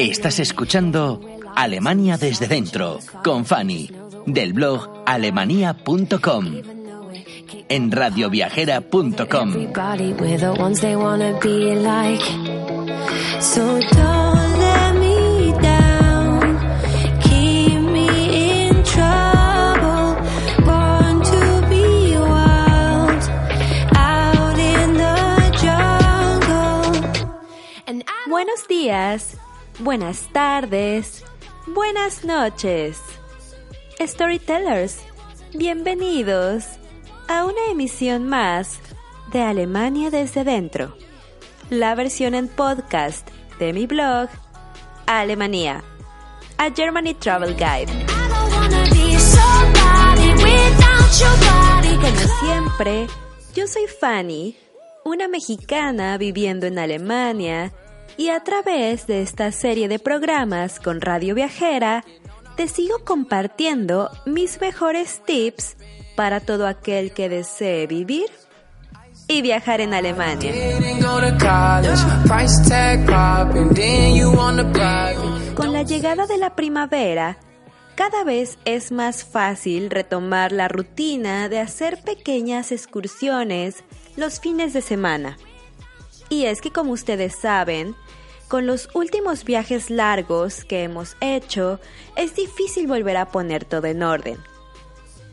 Estás escuchando Alemania desde dentro con Fanny del blog alemania.com en radioviajera.com. Buenos días, buenas tardes, buenas noches. Storytellers, bienvenidos a una emisión más de Alemania desde dentro. La versión en podcast de mi blog Alemania, a Germany Travel Guide. Como siempre, yo soy Fanny, una mexicana viviendo en Alemania y a través de esta serie de programas con Radio Viajera, te sigo compartiendo mis mejores tips para todo aquel que desee vivir y viajar en Alemania. Con la llegada de la primavera, cada vez es más fácil retomar la rutina de hacer pequeñas excursiones los fines de semana. Y es que como ustedes saben, con los últimos viajes largos que hemos hecho, es difícil volver a poner todo en orden.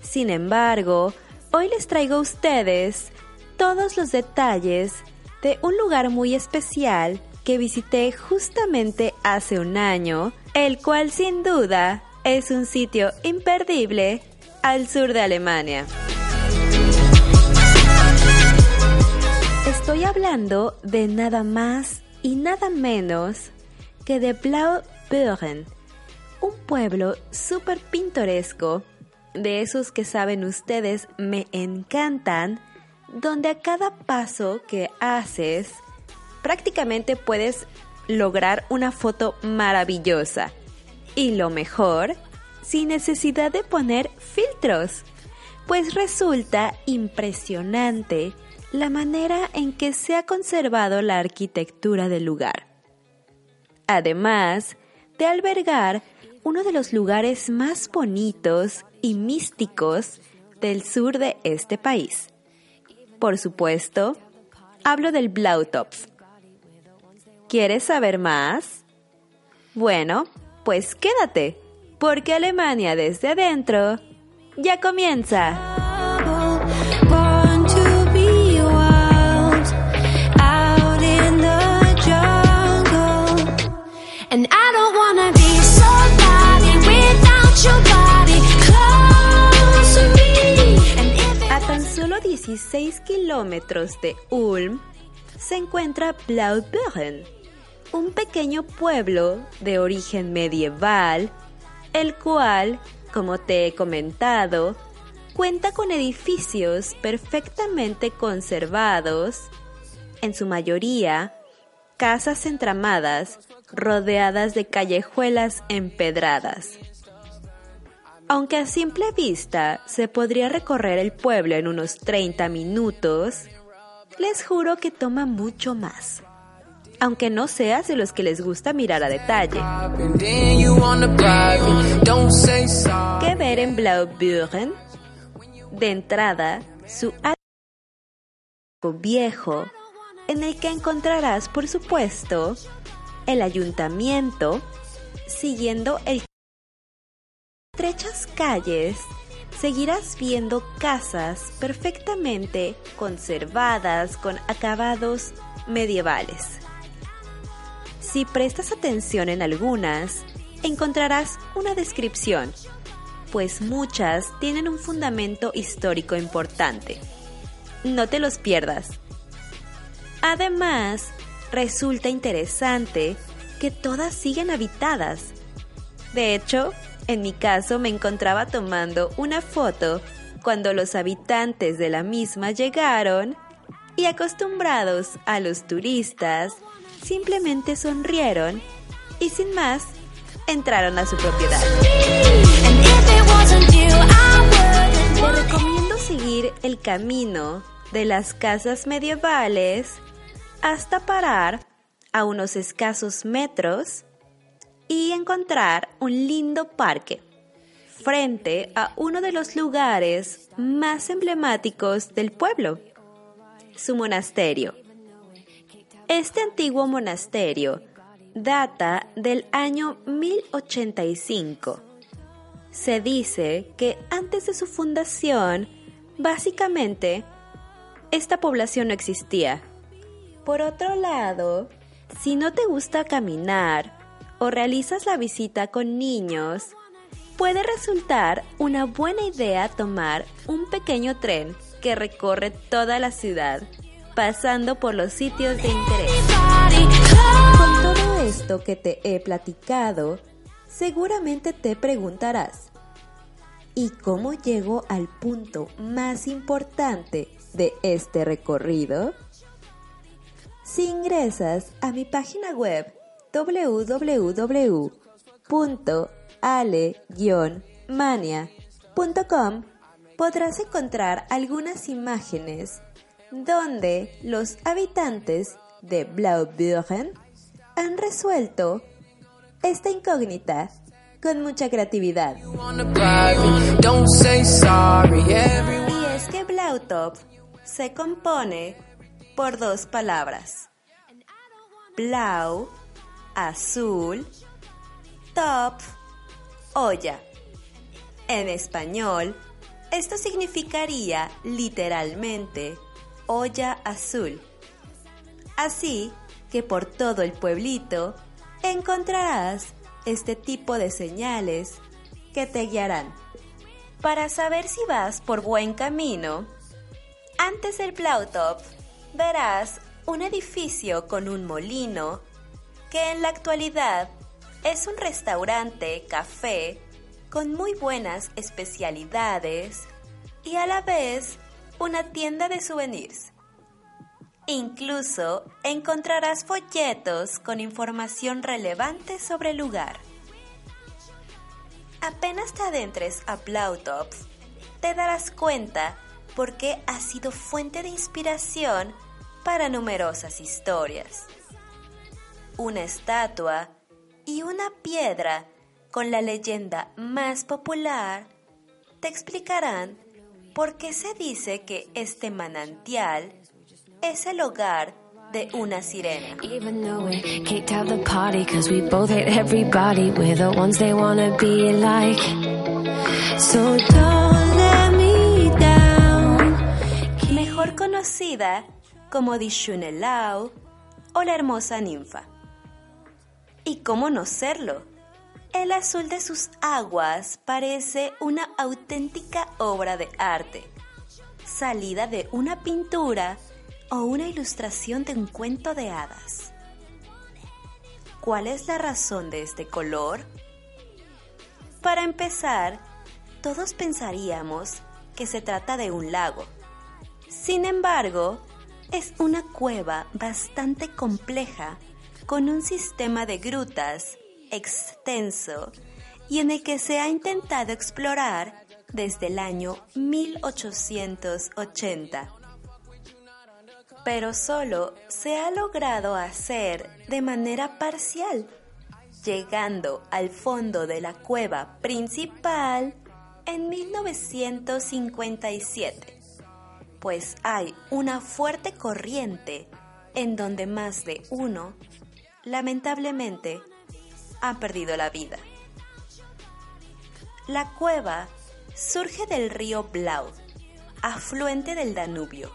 Sin embargo, hoy les traigo a ustedes todos los detalles de un lugar muy especial que visité justamente hace un año, el cual sin duda es un sitio imperdible al sur de Alemania. Estoy hablando de nada más y nada menos que de Blaubeuren, un pueblo súper pintoresco, de esos que saben ustedes me encantan, donde a cada paso que haces prácticamente puedes lograr una foto maravillosa. Y lo mejor, sin necesidad de poner filtros, pues resulta impresionante la manera en que se ha conservado la arquitectura del lugar. Además de albergar uno de los lugares más bonitos y místicos del sur de este país. Por supuesto, hablo del Blautopf. ¿Quieres saber más? Bueno, pues quédate, porque Alemania desde adentro ya comienza. A tan solo 16 kilómetros de Ulm se encuentra Blaubeuren, un pequeño pueblo de origen medieval, el cual, como te he comentado, cuenta con edificios perfectamente conservados, en su mayoría casas entramadas rodeadas de callejuelas empedradas. Aunque a simple vista se podría recorrer el pueblo en unos 30 minutos, les juro que toma mucho más. Aunque no seas de los que les gusta mirar a detalle. ¿Qué ver en Blaubeuren? De entrada, su viejo, en el que encontrarás, por supuesto, el ayuntamiento, siguiendo el estrechas calles, seguirás viendo casas perfectamente conservadas con acabados medievales. Si prestas atención en algunas, encontrarás una descripción, pues muchas tienen un fundamento histórico importante. No te los pierdas. Además, resulta interesante que todas siguen habitadas. De hecho, en mi caso me encontraba tomando una foto cuando los habitantes de la misma llegaron y acostumbrados a los turistas, simplemente sonrieron y sin más entraron a su propiedad. Te recomiendo seguir el camino de las casas medievales hasta parar a unos escasos metros y encontrar un lindo parque frente a uno de los lugares más emblemáticos del pueblo, su monasterio. Este antiguo monasterio data del año 1085. Se dice que antes de su fundación, básicamente, esta población no existía. Por otro lado, si no te gusta caminar o realizas la visita con niños, puede resultar una buena idea tomar un pequeño tren que recorre toda la ciudad, pasando por los sitios de interés. Con todo esto que te he platicado, seguramente te preguntarás, ¿y cómo llego al punto más importante de este recorrido? Si ingresas a mi página web www.ale-mania.com podrás encontrar algunas imágenes donde los habitantes de Blaubeuren han resuelto esta incógnita con mucha creatividad. Y es que Blautop se compone por dos palabras. Blau, azul, top, olla. En español, esto significaría literalmente olla azul. Así que por todo el pueblito encontrarás este tipo de señales que te guiarán. Para saber si vas por buen camino, antes del Blautop verás un edificio con un molino que en la actualidad es un restaurante, café, con muy buenas especialidades y a la vez una tienda de souvenirs. Incluso encontrarás folletos con información relevante sobre el lugar. Apenas te adentres a Blautopf, te darás cuenta por qué ha sido fuente de inspiración para numerosas historias. Una estatua y una piedra con la leyenda más popular te explicarán por qué se dice que este manantial es el hogar de una sirena. Even though we kicked out the party cause we both hate everybody We're the ones they wanna be like So don't let me down mejor conocida como Dishunelau o la hermosa ninfa. ¿Y cómo no serlo? El azul de sus aguas parece una auténtica obra de arte, salida de una pintura o una ilustración de un cuento de hadas. ¿Cuál es la razón de este color? Para empezar, todos pensaríamos que se trata de un lago. Sin embargo, es una cueva bastante compleja con un sistema de grutas extenso y en el que se ha intentado explorar desde el año 1880. Pero solo se ha logrado hacer de manera parcial, llegando al fondo de la cueva principal en 1957, pues hay una fuerte corriente en donde más de uno, lamentablemente, ha perdido la vida. La cueva surge del río Blau, afluente del Danubio.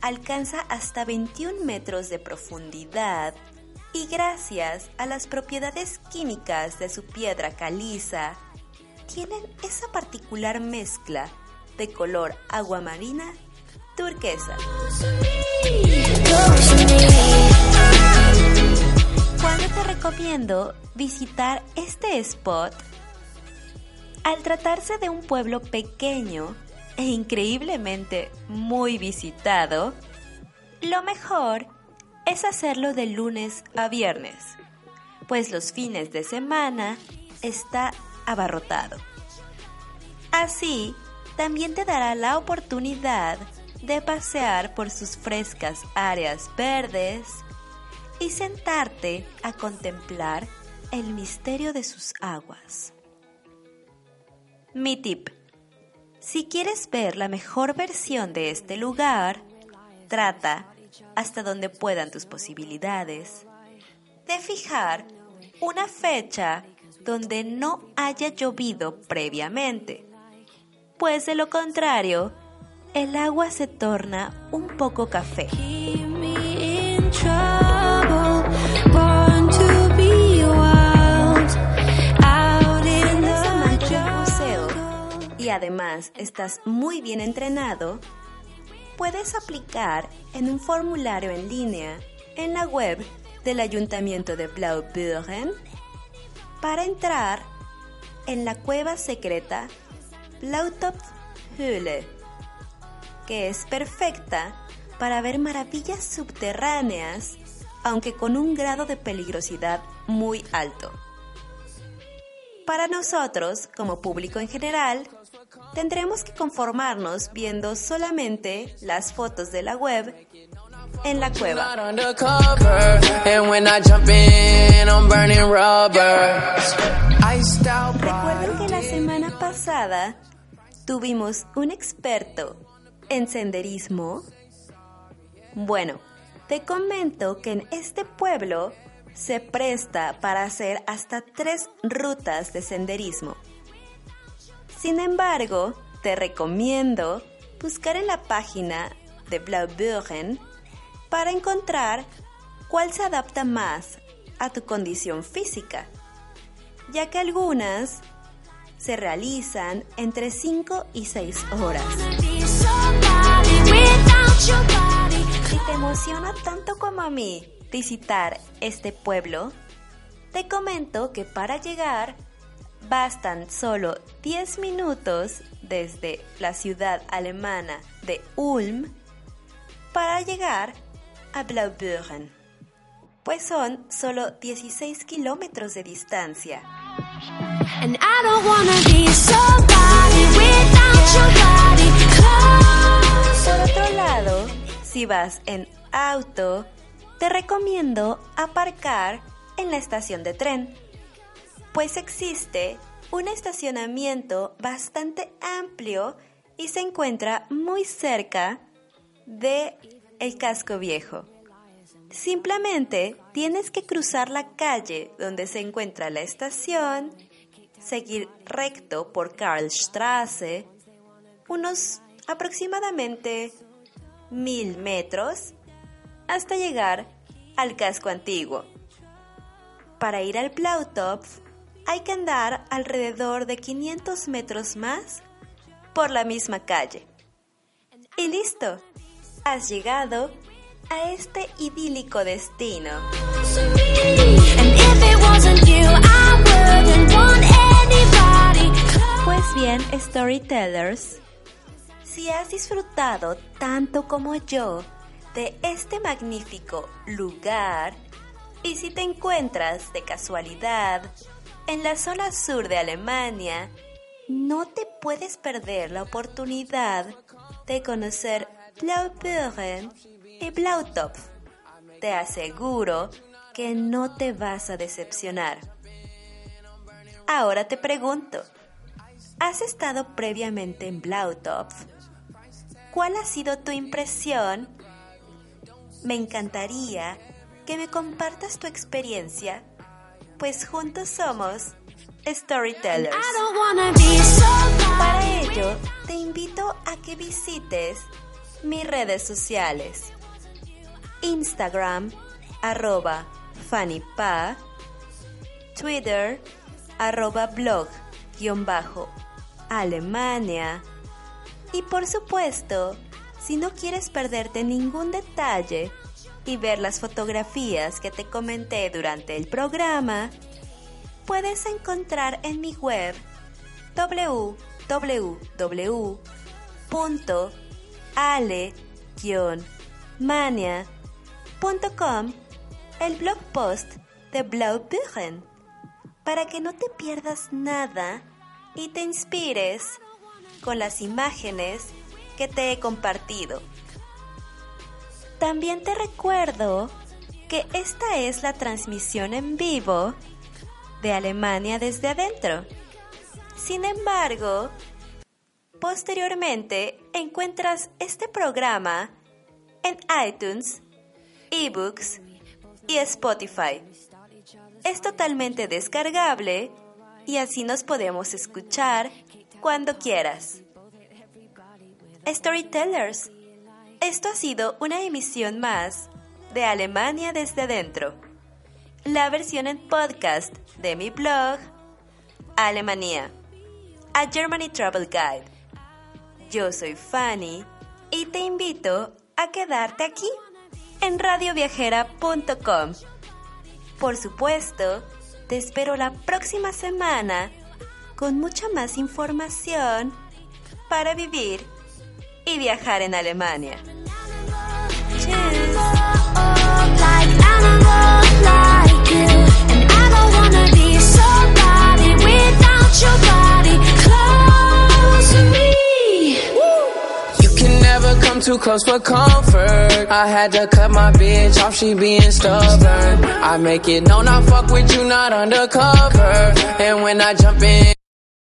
Alcanza hasta 21 metros de profundidad y gracias a las propiedades químicas de su piedra caliza, tienen esa particular mezcla de color aguamarina turquesa. ¿Cuándo te recomiendo visitar este spot? Al tratarse de un pueblo pequeño e increíblemente muy visitado, lo mejor es hacerlo de lunes a viernes, pues los fines de semana está abarrotado. Así, también te dará la oportunidad de pasear por sus frescas áreas verdes y sentarte a contemplar el misterio de sus aguas. Mi tip. Si quieres ver la mejor versión de este lugar, trata, hasta donde puedan tus posibilidades, de fijar una fecha donde no haya llovido previamente, pues de lo contrario, el agua se torna un poco café. Y además estás muy bien entrenado, puedes aplicar en un formulario en línea en la web del Ayuntamiento de Blaubeuren para entrar en la cueva secreta Blautopfhöhle, que es perfecta para ver maravillas subterráneas, aunque con un grado de peligrosidad muy alto. Para nosotros, como público en general, tendremos que conformarnos viendo solamente las fotos de la web en la cueva. Recuerden que la semana pasada tuvimos un experto en senderismo. Bueno, te comento que en este pueblo se presta para hacer hasta tres rutas de senderismo. Sin embargo, te recomiendo buscar en la página de Blaubeuren para encontrar cuál se adapta más a tu condición física, ya que algunas se realizan entre 5 y 6 horas. Si te emociona tanto como a mí visitar este pueblo, te comento que para llegar bastan solo 10 minutos desde la ciudad alemana de Ulm para llegar a Blaubeuren, pues son solo 16 kilómetros de distancia. Por otro lado, si vas en auto, te recomiendo aparcar en la estación de tren, pues existe un estacionamiento bastante amplio y se encuentra muy cerca de el casco viejo. Simplemente tienes que cruzar la calle donde se encuentra la estación, seguir recto por Karlstraße, unos aproximadamente mil metros hasta llegar al casco antiguo. Para ir al Plautopf hay que andar alrededor de 500 metros más por la misma calle. Y listo, has llegado a este idílico destino. Pues bien, storytellers, si has disfrutado tanto como yo de este magnífico lugar y si te encuentras de casualidad en la zona sur de Alemania, no te puedes perder la oportunidad de conocer Blaubeuren y Blautopf. Te aseguro que no te vas a decepcionar. Ahora te pregunto, ¿Has estado previamente en Blautopf? ¿Cuál ha sido tu impresión? Me encantaría que me compartas tu experiencia, pues juntos somos Storytellers. Para ello, te invito a que visites mis redes sociales. Instagram, arroba FannyPa, Twitter, arroba blog, guion bajo, Alemania. Y por supuesto, si no quieres perderte ningún detalle y ver las fotografías que te comenté durante el programa, puedes encontrar en mi web www.ale-mania.com el blog post de Blaubüchen para que no te pierdas nada y te inspires con las imágenes que te he compartido. También te recuerdo que esta es la transmisión en vivo de Alemania desde adentro. Sin embargo, posteriormente encuentras este programa en iTunes, eBooks y Spotify. Es totalmente descargable y así nos podemos escuchar cuando quieras. Storytellers, esto ha sido una emisión más de Alemania desde adentro, la versión en podcast de mi blog Alemania, a Germany Travel Guide. Yo soy Fanny y te invito a quedarte aquí en radioviajera.com. Por supuesto, te espero la próxima semana con mucha más información para vivir y viajar en Alemania. Too close for comfort. I had to cut my bitch off, she being stubborn. I make it known I fuck with you, not undercover. And when I jump in.